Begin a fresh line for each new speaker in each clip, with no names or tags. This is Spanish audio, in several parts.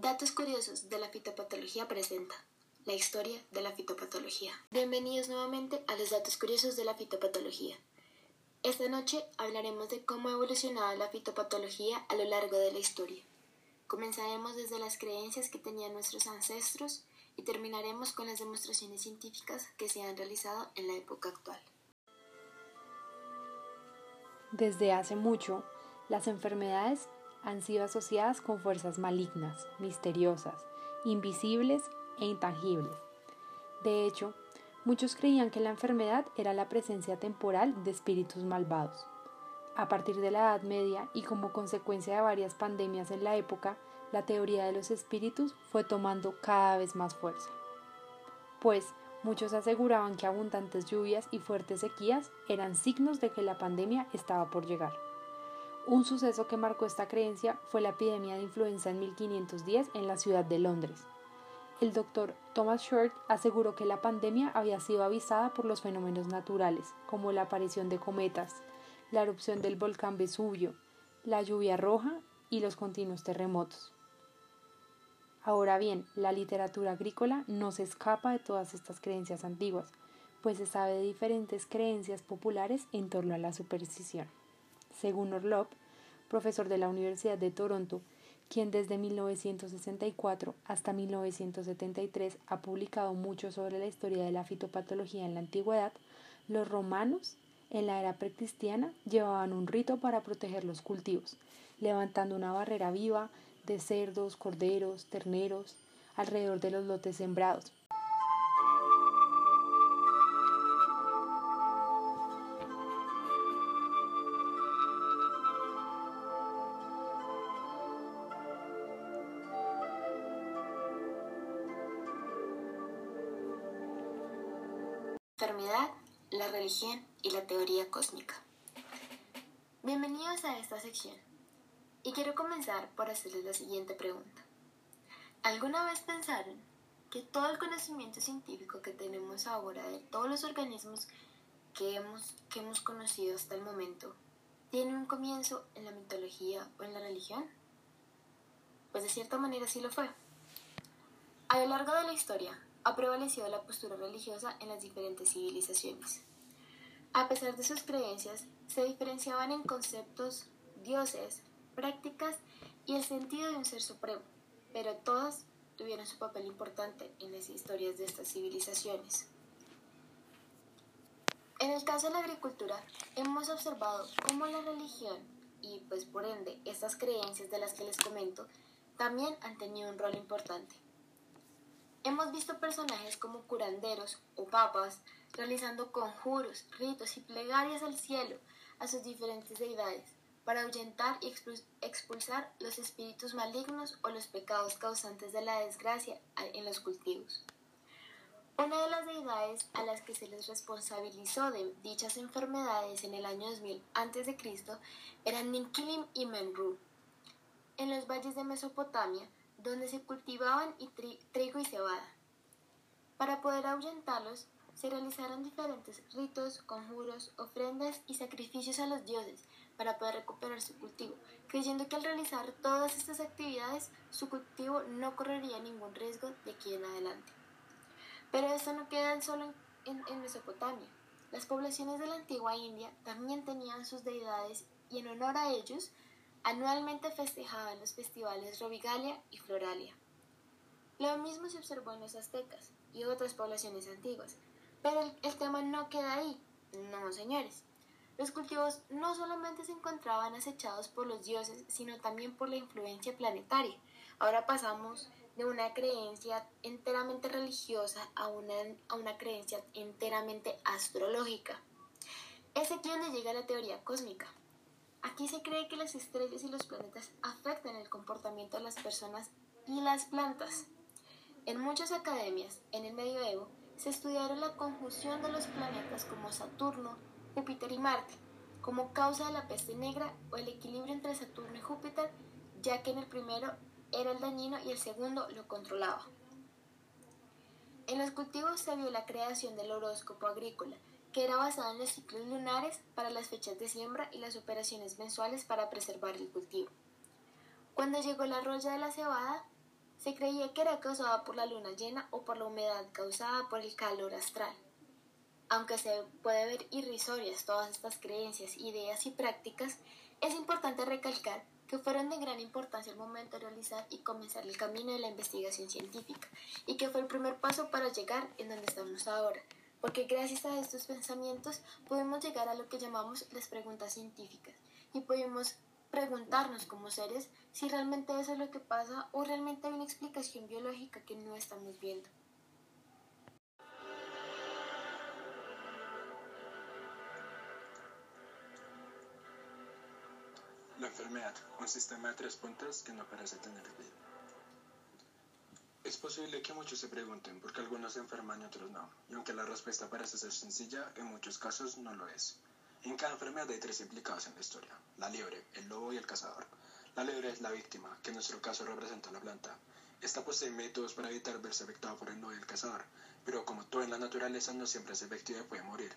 Datos curiosos de la fitopatología presenta la historia de la fitopatología. Bienvenidos nuevamente a los datos curiosos de la fitopatología. Esta noche hablaremos de cómo ha evolucionado la fitopatología a lo largo de la historia. Comenzaremos desde las creencias que tenían nuestros ancestros y terminaremos con las demostraciones científicas que se han realizado en la época actual.
Desde hace mucho, las enfermedades han sido asociadas con fuerzas malignas, misteriosas, invisibles e intangibles. De hecho, muchos creían que la enfermedad era la presencia temporal de espíritus malvados. A partir de la Edad Media y como consecuencia de varias pandemias en la época, la teoría de los espíritus fue tomando cada vez más fuerza. Pues muchos aseguraban que abundantes lluvias y fuertes sequías eran signos de que la pandemia estaba por llegar. Un suceso que marcó esta creencia fue la epidemia de influenza en 1510 en la ciudad de Londres. El doctor Thomas Short aseguró que la pandemia había sido avisada por los fenómenos naturales, como la aparición de cometas, la erupción del volcán Vesubio, la lluvia roja y los continuos terremotos. Ahora bien, la literatura agrícola no se escapa de todas estas creencias antiguas, pues se sabe de diferentes creencias populares en torno a la superstición. Según Orlov, profesor de la Universidad de Toronto, quien desde 1964 hasta 1973 ha publicado mucho sobre la historia de la fitopatología en la antigüedad, los romanos en la era precristiana llevaban un rito para proteger los cultivos, levantando una barrera viva de cerdos, corderos, terneros alrededor de los lotes sembrados,
enfermedad, la religión y la teoría cósmica. Bienvenidos a esta sección. Y quiero comenzar por hacerles la siguiente pregunta. ¿Alguna vez pensaron que todo el conocimiento científico que tenemos ahora de todos los organismos que hemos, que hemos conocido hasta el momento tiene un comienzo en la mitología o en la religión? Pues de cierta manera sí lo fue. A lo largo de la historia, ha prevalecido la postura religiosa en las diferentes civilizaciones. A pesar de sus creencias, se diferenciaban en conceptos, dioses, prácticas y el sentido de un ser supremo, pero todas tuvieron su papel importante en las historias de estas civilizaciones. En el caso de la agricultura, hemos observado cómo la religión y pues por ende estas creencias de las que les comento también han tenido un rol importante. Hemos visto personajes como curanderos o papas realizando conjuros, ritos y plegarias al cielo a sus diferentes deidades para ahuyentar y expulsar los espíritus malignos o los pecados causantes de la desgracia en los cultivos. Una de las deidades a las que se les responsabilizó de dichas enfermedades en el año 2000 a.C. eran Ninkilim y Menru. En los valles de Mesopotamia, donde se cultivaban trigo y cebada. Para poder ahuyentarlos, se realizaron diferentes ritos, conjuros, ofrendas y sacrificios a los dioses para poder recuperar su cultivo, creyendo que al realizar todas estas actividades su cultivo no correría ningún riesgo de aquí en adelante. Pero esto no queda solo en, Mesopotamia. Las poblaciones de la antigua India también tenían sus deidades y en honor a ellos Anualmente festejaban los festivales Robigalia y Floralia. Lo mismo se observó en los aztecas y otras poblaciones antiguas, pero el, tema no queda ahí. No, señores. Los cultivos no solamente se encontraban acechados por los dioses, sino también por la influencia planetaria. Ahora pasamos de una creencia enteramente religiosa a una, a una creencia enteramente astrológica. Es aquí donde llega la teoría cósmica. Aquí se cree que las estrellas y los planetas afectan el comportamiento de las personas y las plantas. En muchas academias, en el medioevo, se estudiaron la conjunción de los planetas como Saturno, Júpiter y Marte, como causa de la peste negra o el equilibrio entre Saturno y Júpiter, ya que en el primero era el dañino y el segundo lo controlaba. En los cultivos se vio la creación del horóscopo agrícola, que era basado en los ciclos lunares para las fechas de siembra y las operaciones mensuales para preservar el cultivo. Cuando llegó la roya de la cebada, Se creía que era causada por la luna llena o por la humedad causada por el calor astral. Aunque se puede ver irrisorias todas estas creencias, ideas y prácticas, es importante recalcar que fueron de gran importancia al momento de realizar y comenzar el camino de la investigación científica, y que fue el primer paso para llegar en donde estamos ahora, porque gracias a estos pensamientos podemos llegar a lo que llamamos las preguntas científicas, y podemos preguntarnos como seres si realmente eso es lo que pasa o realmente hay una explicación biológica que no estamos viendo.
La enfermedad, un sistema de tres puntas que no parece tener fin. Es posible que muchos se pregunten por qué algunos enferman y otros no, y aunque la respuesta parece ser sencilla, en muchos casos no lo es. En cada enfermedad hay tres implicados en la historia, la liebre, el lobo y el cazador. La liebre es la víctima, que en nuestro caso representa la planta. Esta posee métodos para evitar verse afectada por el lobo y el cazador, pero como todo en la naturaleza no siempre es efectiva y puede morir.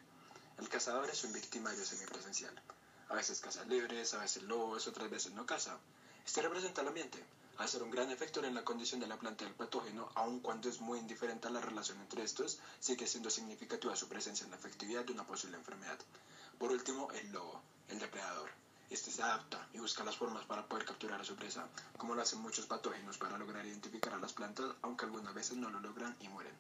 El cazador es un victimario semipresencial. A veces caza libres, a veces lobos, otras veces no caza. Este representa el ambiente, ser un gran efector en la condición de la planta del patógeno, aun cuando es muy indiferente a la relación entre estos, sigue siendo significativa su presencia en la efectividad de una posible enfermedad. Por último, el lobo, el depredador. Este se adapta y busca las formas para poder capturar a su presa, como lo hacen muchos patógenos para lograr identificar a las plantas, aunque algunas veces no lo logran y mueren.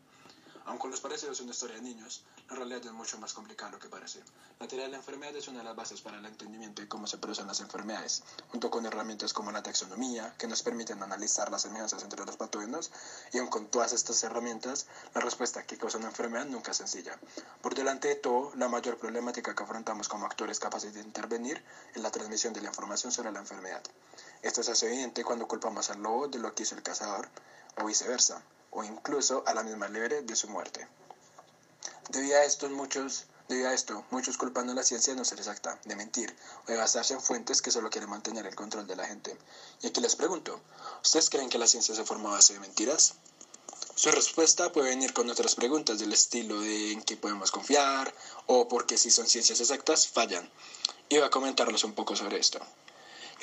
Aunque los parecidos son una historia de niños, la realidad es mucho más complicada de lo que parece. La teoría de la enfermedad es una de las bases para el entendimiento de cómo se producen las enfermedades, junto con herramientas como la taxonomía, que nos permiten analizar las semejanzas entre los patógenos, y aun con todas estas herramientas, la respuesta que causa una enfermedad nunca es sencilla. Por delante de todo, la mayor problemática que afrontamos como actores capaces de intervenir es la transmisión de la información sobre la enfermedad. Esto se hace evidente cuando culpamos al lobo de lo que hizo el cazador, o viceversa o incluso a la misma liebre de su muerte. Debido a, esto, muchos, debido a esto, muchos culpan a la ciencia de no ser exacta, de mentir o de basarse en fuentes que solo quieren mantener el control de la gente. Y aquí les pregunto, ¿ustedes creen que la ciencia se forma a base de mentiras? Su respuesta puede venir con otras preguntas del estilo de en qué podemos confiar o porque si son ciencias exactas fallan. Voy a comentarles un poco sobre esto.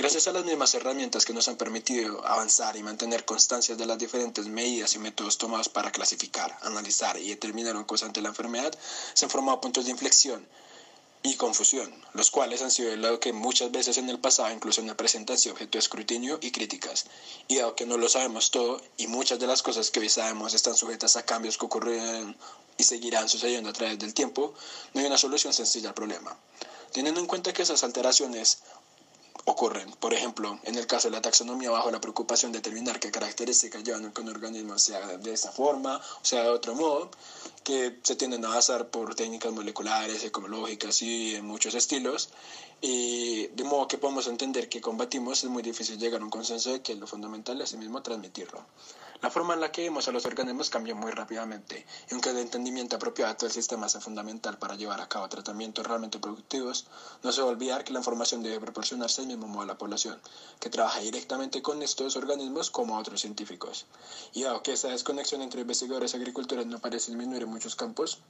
Gracias a las mismas herramientas que nos han permitido avanzar y mantener constancias de las diferentes medidas y métodos tomados para clasificar, analizar y determinar un causante de la enfermedad, se han formado puntos de inflexión y confusión, los cuales han sido lo que muchas veces en el pasado, incluso en han sido objeto de escrutinio y críticas. Y dado que no lo sabemos todo y muchas de las cosas que hoy sabemos están sujetas a cambios que ocurrirán y seguirán sucediendo a través del tiempo, no hay una solución sencilla al problema. Teniendo en cuenta que esas alteraciones ocurren. Por ejemplo, en el caso de la taxonomía, bajo la preocupación de determinar qué características llevan a que un organismo sea de esta forma o sea de otro modo, que se tienden a basar por técnicas moleculares, ecológicas y en muchos estilos, y de modo que podemos entender que combatimos es muy difícil llegar a un consenso de que lo fundamental es mismo transmitirlo. La forma en la que vemos a los organismos cambia muy rápidamente, y aunque el entendimiento apropiado de todo el sistema sea fundamental para llevar a cabo tratamientos realmente productivos, no se debe olvidar que la información debe proporcionarse al mismo modo a la población, que trabaja directamente con estos organismos como a otros científicos. Y dado que esa desconexión entre investigadores y agricultores no parece disminuir muchos campos,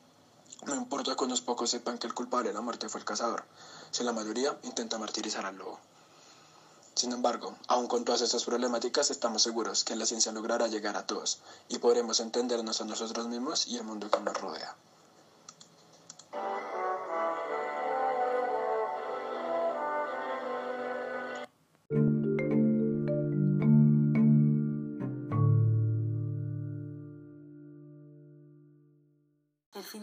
no importa que unos pocos sepan que el culpable de la muerte fue el cazador, si la mayoría intenta martirizar al lobo. Sin embargo, aun con todas estas problemáticas, estamos seguros que la ciencia logrará llegar a todos y podremos entendernos a nosotros mismos y el mundo que nos rodea.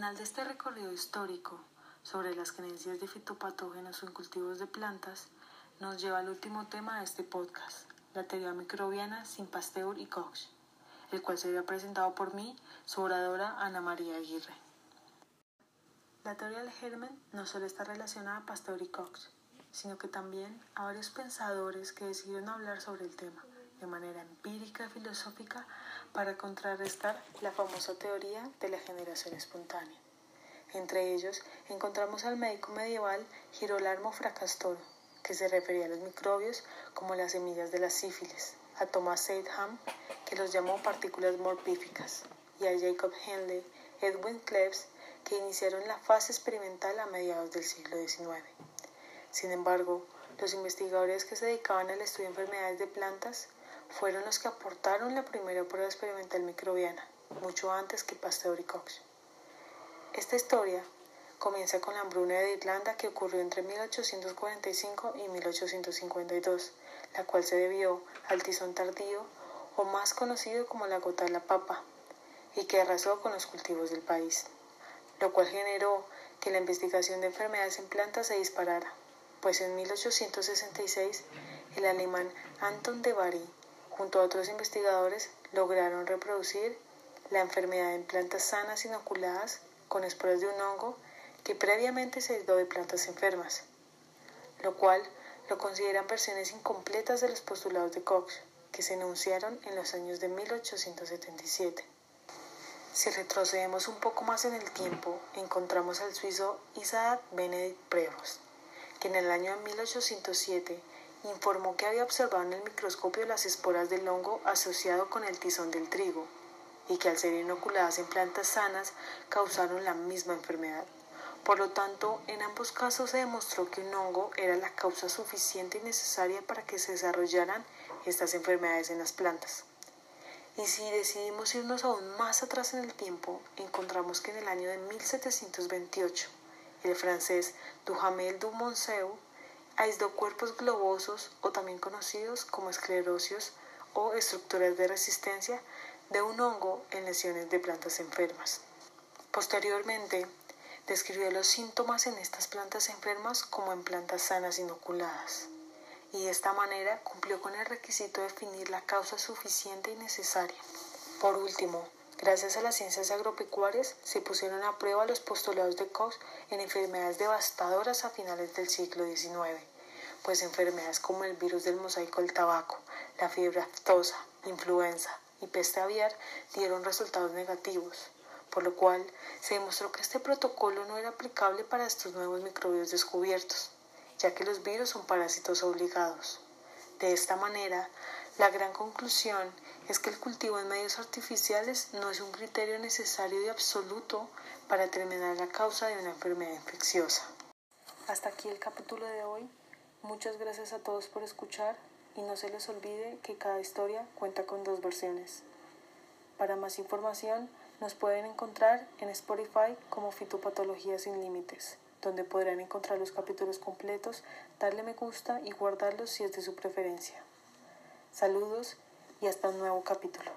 Final de este recorrido histórico sobre las creencias de fitopatógenos en cultivos de plantas nos lleva al último tema de este podcast, la teoría microbiana sin Pasteur y Koch, el cual sería presentado por mí, su oradora Ana María Aguirre. La teoría del germen no solo está relacionada a Pasteur y Koch, sino que también a varios pensadores que decidieron hablar sobre el tema de manera empírica filosófica para contrarrestar la famosa teoría de la generación espontánea. Entre ellos encontramos al médico medieval Girolamo Fracastoro, que se refería a los microbios como las semillas de la sífilis, a Thomas Seidham, que los llamó partículas morpíficas, y a Jacob Henle, Edwin Klebs, que iniciaron la fase experimental a mediados del siglo XIX. Sin embargo, los investigadores que se dedicaban al estudio de enfermedades de plantas fueron los que aportaron la primera prueba experimental microbiana, mucho antes que Pasteur y Koch. Esta historia comienza con la hambruna de Irlanda que ocurrió entre 1845 y 1852, la cual se debió al tizón tardío o más conocido como la gota de la papa, y que arrasó con los cultivos del país, lo cual generó que la investigación de enfermedades en plantas se disparara, pues en 1866 el alemán Anton de Bari, junto a otros investigadores, lograron reproducir la enfermedad en plantas sanas inoculadas con esporas de un hongo que previamente se aisló de plantas enfermas, lo cual lo consideran versiones incompletas de los postulados de Koch, que se enunciaron en los años de 1877. Si retrocedemos un poco más en el tiempo, encontramos al suizo Isaac Benedict Prevost, que en el año de 1807 informó que había observado en el microscopio las esporas del hongo asociado con el tizón del trigo y que al ser inoculadas en plantas sanas causaron la misma enfermedad. Por lo tanto, en ambos casos se demostró que un hongo era la causa suficiente y necesaria para que se desarrollaran estas enfermedades en las plantas. Y si decidimos irnos aún más atrás en el tiempo, encontramos que en el año de 1728, el francés Duhamel du Monceau aisló cuerpos globosos o también conocidos como esclerosios o estructuras de resistencia de un hongo en lesiones de plantas enfermas. Posteriormente, describió los síntomas en estas plantas enfermas como en plantas sanas inoculadas y de esta manera cumplió con el requisito de definir la causa suficiente y necesaria. Por último, gracias a las ciencias agropecuarias se pusieron a prueba los postulados de Koch en enfermedades devastadoras a finales del siglo XIX, pues enfermedades como el virus del mosaico del tabaco, la fiebre aftosa, influenza y peste aviar dieron resultados negativos, por lo cual se demostró que este protocolo no era aplicable para estos nuevos microbios descubiertos ya que los virus son parásitos obligados. De esta manera, la gran conclusión es que el cultivo en medios artificiales no es un criterio necesario y absoluto para determinar la causa de una enfermedad infecciosa. Hasta aquí el capítulo de hoy. Muchas gracias a todos por escuchar y no se les olvide que cada historia cuenta con dos versiones. Para más información nos pueden encontrar en Spotify como Fitopatología sin Límites donde podrán encontrar los capítulos completos, darle me gusta y guardarlos si es de su preferencia. Saludos y hasta un nuevo capítulo.